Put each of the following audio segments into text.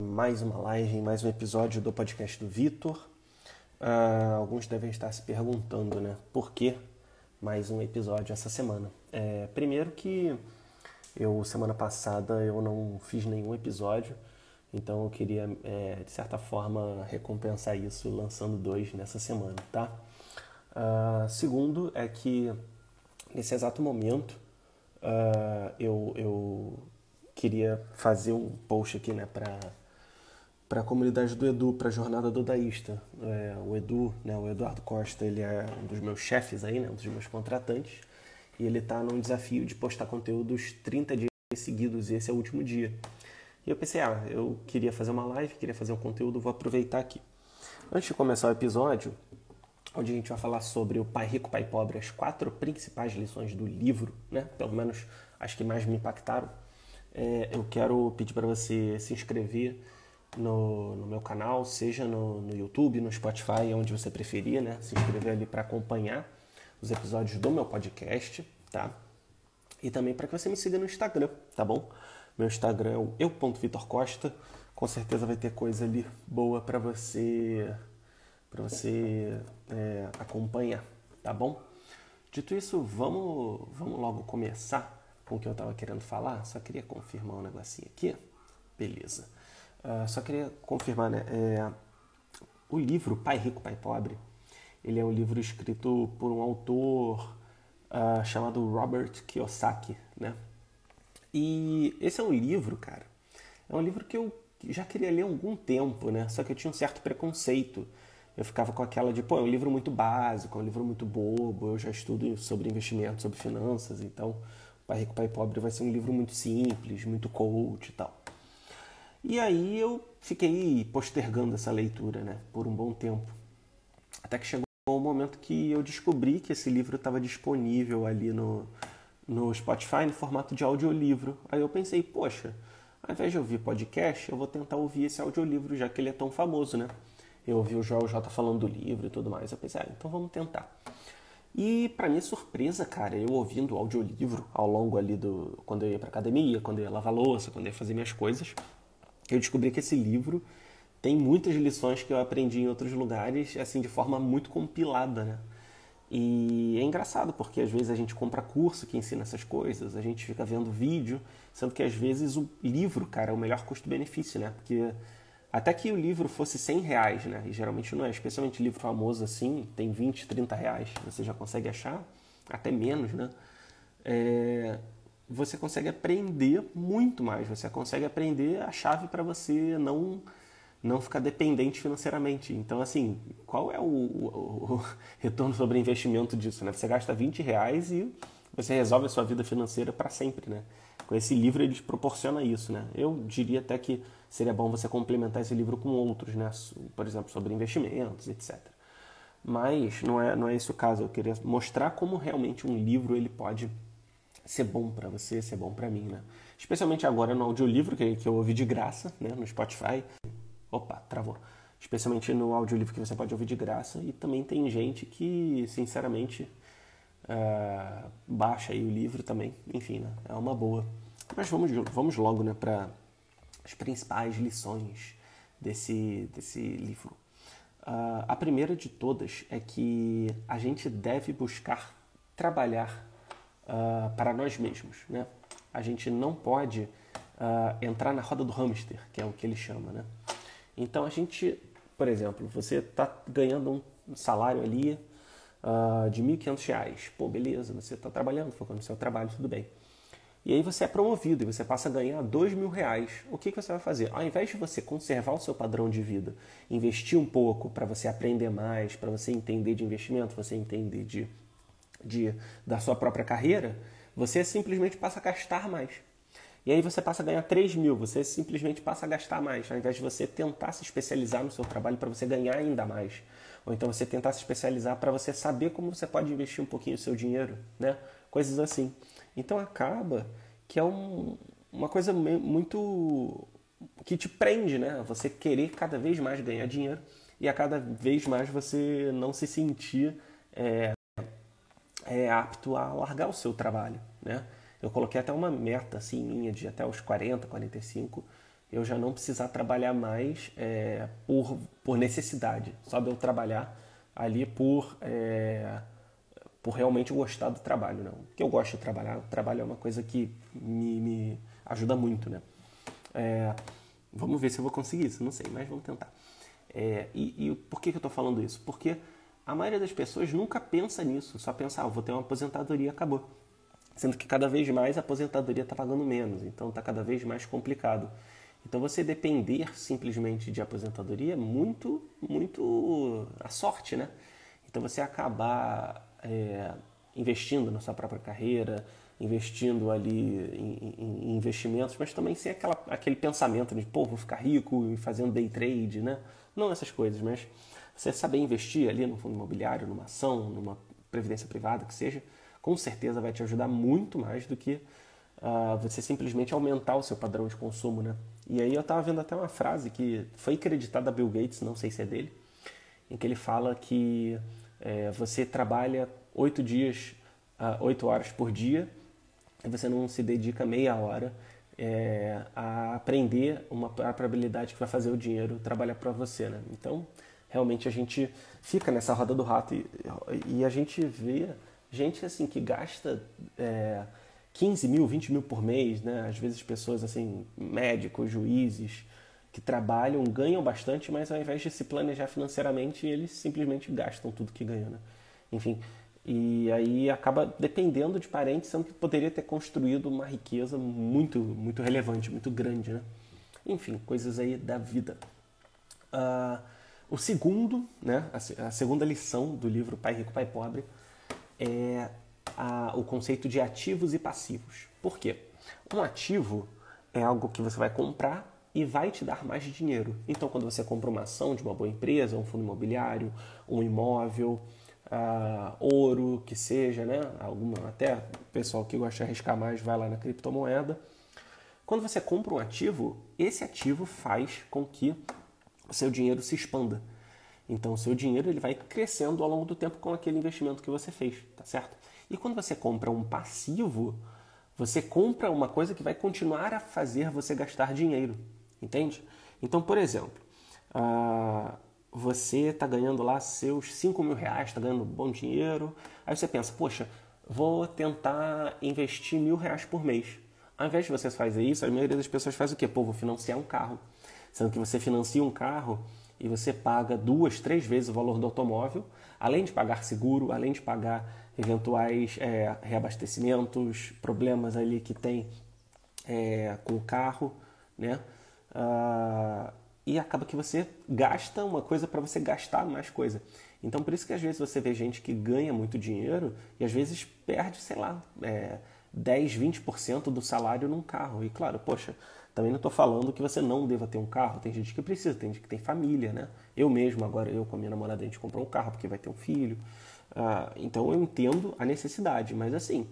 mais uma live, mais um episódio do podcast do Vitor. Uh, alguns devem estar se perguntando, né, por que mais um episódio essa semana? É, primeiro que eu semana passada eu não fiz nenhum episódio, então eu queria é, de certa forma recompensar isso lançando dois nessa semana, tá? Uh, segundo é que nesse exato momento uh, eu, eu queria fazer um post aqui, né, para para a comunidade do Edu, para a jornada do Daísta. É, o Edu, né, o Eduardo Costa, ele é um dos meus chefes aí, né, um dos meus contratantes, e ele está num desafio de postar conteúdos 30 dias seguidos, e esse é o último dia. E eu pensei, ah, eu queria fazer uma live, queria fazer um conteúdo, vou aproveitar aqui. Antes de começar o episódio, onde a gente vai falar sobre o Pai Rico, Pai Pobre, as quatro principais lições do livro, né, pelo menos as que mais me impactaram, é, eu quero pedir para você se inscrever no, no, meu canal, seja no, no, YouTube, no Spotify, onde você preferir, né? Se inscrever ali para acompanhar os episódios do meu podcast, tá? E também para que você me siga no Instagram, tá bom? Meu Instagram é o eu.vitorcosta. Com certeza vai ter coisa ali boa para você para você é, acompanhar, tá bom? Dito isso, vamos, vamos logo começar com o que eu estava querendo falar, só queria confirmar um negocinho aqui. Beleza. Uh, só queria confirmar, né? É, o livro Pai Rico, Pai Pobre, ele é um livro escrito por um autor uh, chamado Robert Kiyosaki, né? E esse é um livro, cara, é um livro que eu já queria ler há algum tempo, né? Só que eu tinha um certo preconceito. Eu ficava com aquela de, pô, é um livro muito básico, é um livro muito bobo, eu já estudo sobre investimento, sobre finanças, então Pai Rico, Pai Pobre vai ser um livro muito simples, muito coach e tal. E aí eu fiquei postergando essa leitura, né, por um bom tempo. Até que chegou um momento que eu descobri que esse livro estava disponível ali no, no Spotify no formato de audiolivro. Aí eu pensei, poxa, ao invés de ouvir podcast, eu vou tentar ouvir esse audiolivro, já que ele é tão famoso, né? Eu ouvi o Joel J falando do livro e tudo mais. Eu pensei, ah, então vamos tentar. E para minha surpresa, cara, eu ouvindo o audiolivro ao longo ali do quando eu ia para academia, quando eu ia lavar louça, quando eu ia fazer minhas coisas, eu descobri que esse livro tem muitas lições que eu aprendi em outros lugares, assim de forma muito compilada, né? E é engraçado porque às vezes a gente compra curso que ensina essas coisas, a gente fica vendo vídeo, sendo que às vezes o livro, cara, é o melhor custo-benefício, né? Porque até que o livro fosse 100 reais, né? E geralmente não é, especialmente livro famoso assim, tem 20, 30 reais, você já consegue achar, até menos, né? É, você consegue aprender muito mais, você consegue aprender a chave para você não não ficar dependente financeiramente. Então, assim, qual é o, o, o, retorno sobre investimento disso? Né? Você gasta 20 reais e você resolve a sua vida financeira para sempre, né? Com esse livro ele proporciona isso, né? Eu diria até que seria bom você complementar esse livro com outros, né? Por exemplo, sobre investimentos, etc. Mas não é, não é esse o caso. Eu queria mostrar como realmente um livro ele pode ser bom para você, ser bom para mim, né? Especialmente agora no audiolivro que, que eu ouvi de graça, né? No Spotify. Opa, travou. Especialmente no audiolivro que você pode ouvir de graça. E também tem gente que, sinceramente, uh, baixa aí o livro também. Enfim, né? É uma boa. Mas vamos, vamos logo né, para as principais lições desse, desse livro. Uh, a primeira de todas é que a gente deve buscar trabalhar uh, para nós mesmos. Né? A gente não pode uh, entrar na roda do hamster, que é o que ele chama. Né? Então a gente, por exemplo, você está ganhando um salário ali de R$ 1.500. Pô, beleza, você está trabalhando, focando no seu trabalho, tudo bem. E aí você é promovido e você passa a ganhar dois mil reais. O que, que você vai fazer? Ao invés de você conservar o seu padrão de vida, investir um pouco para você aprender mais, para você entender de investimento, você entender de, de, da sua própria carreira, você simplesmente passa a gastar mais. E aí você passa a ganhar 3 mil, você simplesmente passa a gastar mais, ao invés de você tentar se especializar no seu trabalho para você ganhar ainda mais. Ou então você tentar se especializar para você saber como você pode investir um pouquinho o seu dinheiro, né? Coisas assim. Então acaba que é um, uma coisa muito que te prende, né? Você querer cada vez mais ganhar dinheiro e a cada vez mais você não se sentir é, é apto a largar o seu trabalho, né? Eu coloquei até uma meta assim minha de até os 40, 45 eu já não precisar trabalhar mais é, por, por necessidade, só de eu trabalhar ali por, é, por realmente gostar do trabalho. Não. Porque eu gosto de trabalhar, o trabalho é uma coisa que me, me ajuda muito. Né? É, vamos ver se eu vou conseguir isso, não sei, mas vamos tentar. É, e, e, por que, que eu estou falando isso? Porque a maioria das pessoas nunca pensa nisso, só pensa, ah, vou ter uma aposentadoria acabou. Sendo que cada vez mais a aposentadoria está pagando menos, então está cada vez mais complicado. Então você depender simplesmente de aposentadoria é muito, muito a sorte, né? Então você acabar é, investindo na sua própria carreira, investindo ali em, em, investimentos, mas também sem aquela, aquele pensamento de, pô, vou ficar rico e fazendo day trade, né? Não essas coisas, mas você saber investir ali no fundo imobiliário, numa ação, numa previdência privada, que seja, com certeza vai te ajudar muito mais do que uh, você simplesmente aumentar o seu padrão de consumo, né? E aí eu estava vendo até uma frase que foi acreditada a Bill Gates, não sei se é dele, em que ele fala que é, você trabalha oito dias, uh, oito horas por dia, e você não se dedica meia hora é, a aprender uma própria habilidade que vai fazer o dinheiro trabalhar para você, né? Então, realmente a gente fica nessa roda do rato e, e a gente vê gente assim que gasta é, 15 mil, 20 mil por mês, né? Às vezes pessoas assim, médicos, juízes, que trabalham, ganham bastante, mas ao invés de se planejar financeiramente, eles simplesmente gastam tudo que ganham, né? Enfim, e aí acaba dependendo de parentes, sendo que poderia ter construído uma riqueza muito, muito relevante, muito grande, né? Enfim, coisas aí da vida. Uh, o segundo, né, a, segunda lição do livro Pai Rico, Pai Pobre é a, o conceito de ativos e passivos. Por quê? Um ativo é algo que você vai comprar e vai te dar mais dinheiro. Então, quando você compra uma ação de uma boa empresa, um fundo imobiliário, um imóvel, uh, ouro, que seja, né? Alguma, até o pessoal que gosta de arriscar mais vai lá na criptomoeda. Quando você compra um ativo, esse ativo faz com que seu dinheiro se expanda. Então, o seu dinheiro ele vai crescendo ao longo do tempo com aquele investimento que você fez, tá certo? E quando você compra um passivo, você compra uma coisa que vai continuar a fazer você gastar dinheiro, entende? Então, por exemplo, uh, você está ganhando lá seus 5 mil reais, está ganhando bom dinheiro, aí você pensa, poxa, vou tentar investir mil reais por mês. Ao invés de você fazer isso, a maioria das pessoas faz o quê? Pô, vou financiar um carro. Sendo que você financia um carro e você paga duas, três vezes o valor do automóvel, além de pagar seguro, além de pagar eventuais é, reabastecimentos, problemas ali que tem é, com o carro, né? Ah, e acaba que você gasta uma coisa para você gastar mais coisa. Então, por isso que às vezes você vê gente que ganha muito dinheiro e às vezes perde, sei lá, é, 10, 20% do salário num carro. E claro, poxa, também não estou falando que você não deva ter um carro. Tem gente que precisa, tem gente que tem família, né? Eu mesmo, agora eu com a minha namorada, a gente comprou um carro porque vai ter um filho. Ah, então eu entendo a necessidade, mas assim,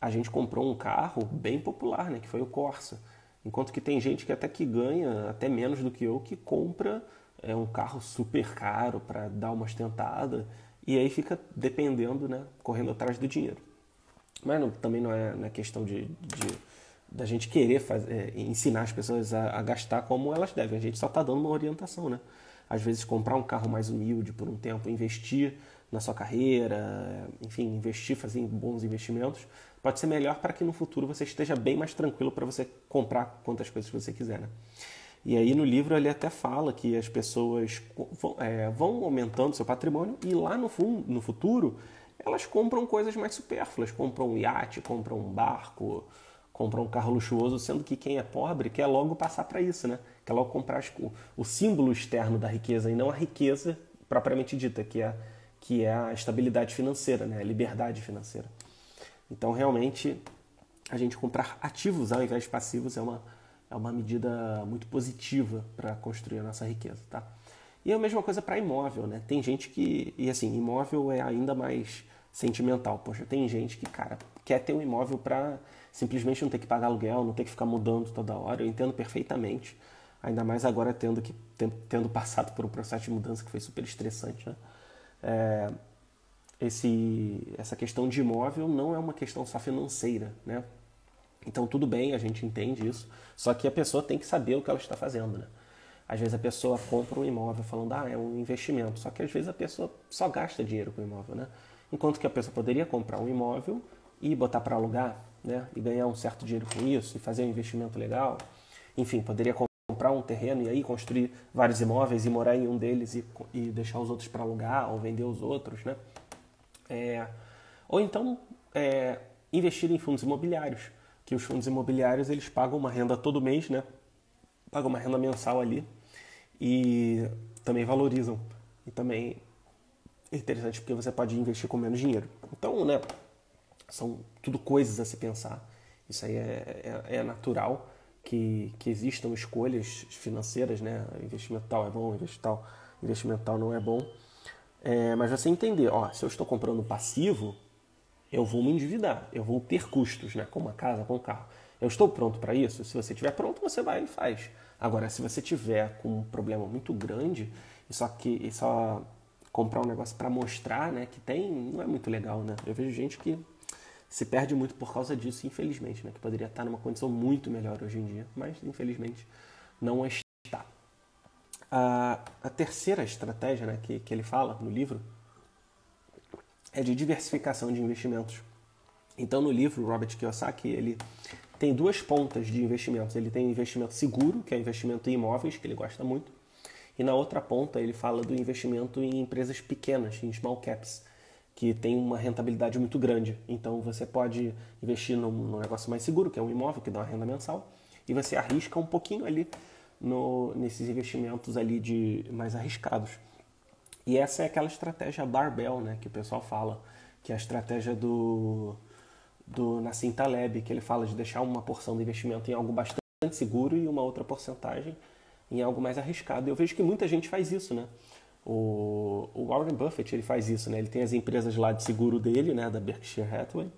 a gente comprou um carro bem popular, né? Que foi o Corsa. Enquanto que tem gente que até que ganha até menos do que eu que compra é, um carro super caro para dar uma ostentada e aí fica dependendo, né? Correndo atrás do dinheiro. Mas não, também não é, não é questão de, de da gente querer fazer, é, ensinar as pessoas a, a, gastar como elas devem. A gente só está dando uma orientação, né? Às vezes comprar um carro mais humilde por um tempo, investir na sua carreira, enfim, investir, fazer bons investimentos, pode ser melhor para que no futuro você esteja bem mais tranquilo para você comprar quantas coisas você quiser, né? E aí no livro ele até fala que as pessoas vão, é, vão aumentando seu patrimônio e lá no, fundo, no futuro elas compram coisas mais supérfluas, compram um iate, compram um barco, comprar um carro luxuoso, sendo que quem é pobre quer logo passar para isso, né? Quer logo comprar o, símbolo externo da riqueza e não a riqueza propriamente dita, que é, que é a estabilidade financeira, né? a liberdade financeira. Então, realmente, a gente comprar ativos ao invés de passivos é uma, é uma medida muito positiva para construir a nossa riqueza, tá? E é a mesma coisa para imóvel, né? Tem gente que, e assim, imóvel é ainda mais sentimental. Poxa, tem gente que, cara, quer ter um imóvel para simplesmente não ter que pagar aluguel, não ter que ficar mudando toda hora. Eu entendo perfeitamente, ainda mais agora tendo, que, tendo passado por um processo de mudança que foi super estressante. Né? É, esse, essa questão de imóvel não é uma questão só financeira. Né? Então tudo bem, a gente entende isso, só que a pessoa tem que saber o que ela está fazendo, né? Às vezes a pessoa compra um imóvel falando, ah, é um investimento, só que às vezes a pessoa só gasta dinheiro com o imóvel, né? Enquanto que a pessoa poderia comprar um imóvel e botar para alugar, né? E ganhar um certo dinheiro com isso e fazer um investimento legal. Enfim, poderia comprar um terreno e aí construir vários imóveis e morar em um deles e, e deixar os outros para alugar ou vender os outros, né? É, ou então é, investir em fundos imobiliários, que os fundos imobiliários eles pagam uma renda todo mês, né? Pagam uma renda mensal ali e também valorizam. E também é interessante porque você pode investir com menos dinheiro. Então, né? São tudo coisas a se pensar. Isso aí é, é, é natural que, que existam escolhas financeiras, né? Investimento tal é bom, investimento tal, investimento tal não é bom. É, mas você entender, ó, se eu estou comprando passivo, eu vou me endividar, eu vou ter custos, né? Com uma casa, com um carro. Eu estou pronto para isso? Se você estiver pronto, você vai e faz. Agora, se você tiver com um problema muito grande e só que e só comprar um negócio para mostrar, né, que tem, não é muito legal, né? Eu vejo gente que se perde muito por causa disso, infelizmente, né? Que poderia estar numa condição muito melhor hoje em dia, mas infelizmente não está. A, a terceira estratégia né, que, que ele fala no livro é de diversificação de investimentos. Então, no livro, Robert Kiyosaki ele tem duas pontas de investimentos. Ele tem investimento seguro, que é investimento em imóveis, que ele gosta muito, e na outra ponta ele fala do investimento em empresas pequenas, em small caps, que tem uma rentabilidade muito grande. Então, você pode investir num, num negócio mais seguro, que é um imóvel que dá uma renda mensal, e você arrisca um pouquinho ali no, nesses investimentos ali de mais arriscados. E essa é aquela estratégia barbell, né, que o pessoal fala, que é a estratégia do, do Nassim Taleb, que ele fala de deixar uma porção do investimento em algo bastante seguro e uma outra porcentagem em algo mais arriscado. Eu vejo que muita gente faz isso, né? O, o Warren Buffett ele faz isso, né? Ele tem as empresas lá de seguro dele, né, da Berkshire Hathaway,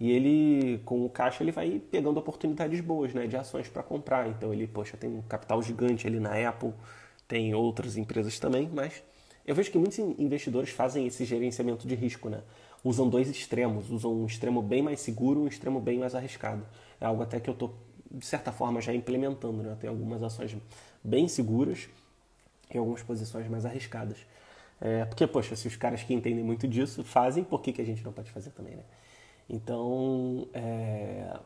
e ele, com o caixa, ele vai pegando oportunidades boas, né, de ações para comprar. Então ele, poxa, tem um capital gigante ali na Apple, tem outras empresas também, mas eu vejo que muitos investidores fazem esse gerenciamento de risco, né? Usam dois extremos, usam um extremo bem mais seguro um extremo bem mais arriscado. É algo até que eu estou, de certa forma, já implementando, né? Tem algumas ações bem seguras e algumas posições mais arriscadas. É, porque, poxa, se os caras que entendem muito disso fazem, por que, que a gente não pode fazer também, né? Então, é,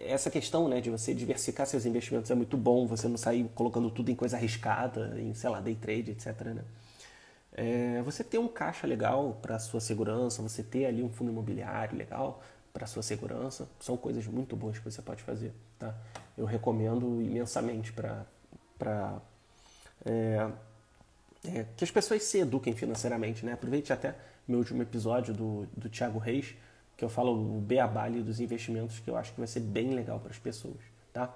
essa questão né, de você diversificar seus investimentos é muito bom, você não sair colocando tudo em coisa arriscada, em, sei lá, day trade, etc. Né? É, você ter um caixa legal para sua segurança, você ter ali um fundo imobiliário legal para sua segurança, são coisas muito boas que você pode fazer, tá? Eu recomendo imensamente para é, é, que as pessoas se eduquem financeiramente, né? Aproveite até meu último episódio do, do Thiago Reis, que eu falo o beabá dos investimentos, que eu acho que vai ser bem legal para as pessoas, tá?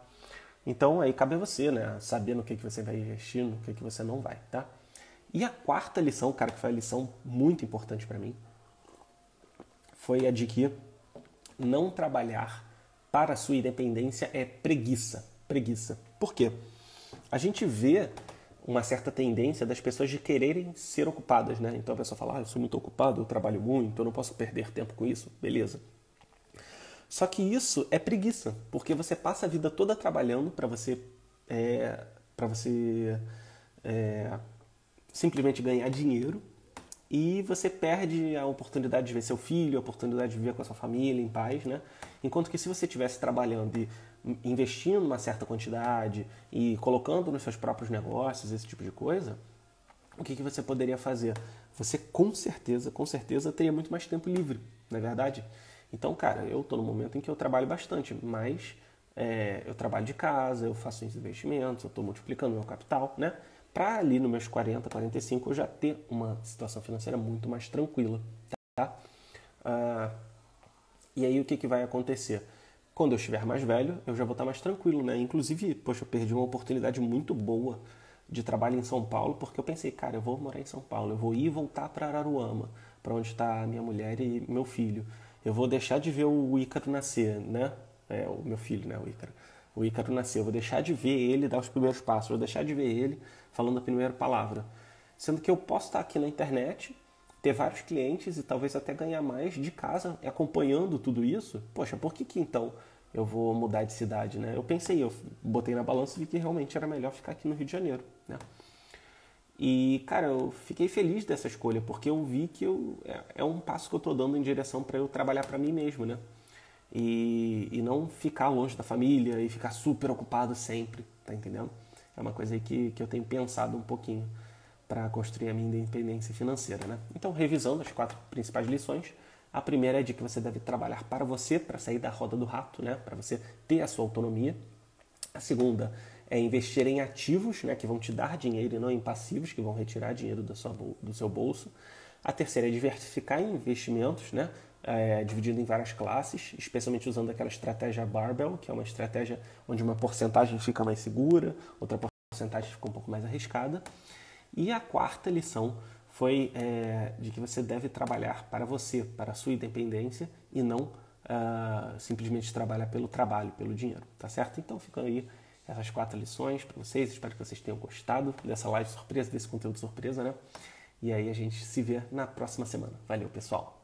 Então aí cabe a você, né? Saber no que, que você vai investir, no que, que você não vai, tá? E a quarta lição, cara, que foi a lição muito importante para mim, foi a de que não trabalhar para sua independência é preguiça. Preguiça. Por quê? A gente vê uma certa tendência das pessoas de quererem ser ocupadas, né? Então a pessoa fala, ah, eu sou muito ocupado, eu trabalho muito, eu não posso perder tempo com isso. Beleza. Só que isso é preguiça, porque você passa a vida toda trabalhando para você, é, para você é, simplesmente ganhar dinheiro e você perde a oportunidade de ver seu filho, a oportunidade de viver com a sua família em paz, né? Enquanto que se você estivesse trabalhando e investindo uma certa quantidade e colocando nos seus próprios negócios, esse tipo de coisa, o que, que você poderia fazer? Você com certeza, com certeza teria muito mais tempo livre, não é verdade? Então, cara, eu estou no momento em que eu trabalho bastante, mas é, eu trabalho de casa, eu faço investimentos, eu estou multiplicando meu capital, né? para ali nos meus 40, 45 eu já ter uma situação financeira muito mais tranquila, tá? Ah, e aí o que, que vai acontecer? Quando eu estiver mais velho, eu já vou estar mais tranquilo, né? Inclusive, poxa, eu perdi uma oportunidade muito boa de trabalho em São Paulo, porque eu pensei, cara, eu vou morar em São Paulo, eu vou ir e voltar para Araruama, para onde está minha mulher e meu filho. Eu vou deixar de ver o Ícaro nascer, né? É, o meu filho, né? O Ícaro. O Ícaro nasceu. Eu vou deixar de ver ele dar os primeiros passos, eu vou deixar de ver ele falando a primeira palavra. Sendo que eu posso estar aqui na internet, ter vários clientes e talvez até ganhar mais de casa acompanhando tudo isso. Poxa, por que, que então eu vou mudar de cidade, né? Eu pensei, eu botei na balança e vi que realmente era melhor ficar aqui no Rio de Janeiro, né? E, cara, eu fiquei feliz dessa escolha, porque eu vi que eu, é, é um passo que eu estou dando em direção para eu trabalhar para mim mesmo, né? E, e não ficar longe da família e ficar super ocupado sempre, tá entendendo? É uma coisa aí que, que eu tenho pensado um pouquinho para construir a minha independência financeira, né? Então, revisando as quatro principais lições, a primeira é de que você deve trabalhar para você, para sair da roda do rato, né? Para você ter a sua autonomia. A segunda é investir em ativos, né, que vão te dar dinheiro e não em passivos, que vão retirar dinheiro do seu, do seu bolso. A terceira é diversificar em investimentos, né, é, dividido em várias classes, especialmente usando aquela estratégia barbell, que é uma estratégia onde uma porcentagem fica mais segura, outra porcentagem fica um pouco mais arriscada. E a quarta lição foi é, de que você deve trabalhar para você, para a sua independência e não uh, simplesmente trabalhar pelo trabalho, pelo dinheiro, tá certo? Então ficam aí essas quatro lições para vocês. Espero que vocês tenham gostado dessa live surpresa, desse conteúdo surpresa, né? E aí a gente se vê na próxima semana. Valeu, pessoal!